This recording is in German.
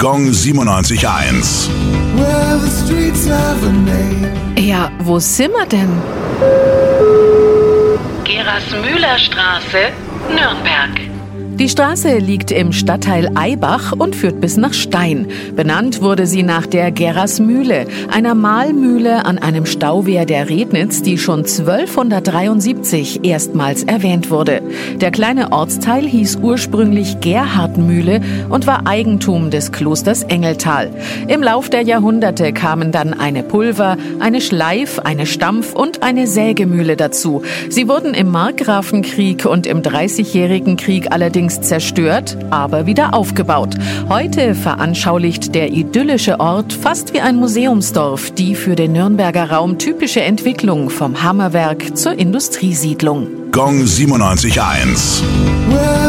Gong 97.1. Well, the streets have a name. Ja, wo sind wir denn? Gerasmühler Straße, Nürnberg. Die Straße liegt im Stadtteil Eibach und führt bis nach Stein. Benannt wurde sie nach der Gerasmühle, einer Mahlmühle an einem Stauwehr der Rednitz, die schon 1273 erstmals erwähnt wurde. Der kleine Ortsteil hieß ursprünglich Gerhardmühle und war Eigentum des Klosters Engeltal. Im Lauf der Jahrhunderte kamen dann eine Pulver, eine Schleif, eine Stampf und eine Sägemühle dazu. Sie wurden im Markgrafenkrieg und im Dreißigjährigen Krieg allerdings zerstört, aber wieder aufgebaut. Heute veranschaulicht der idyllische Ort fast wie ein Museumsdorf die für den Nürnberger Raum typische Entwicklung vom Hammerwerk zur Industriesiedlung. Gong 97.1. Well,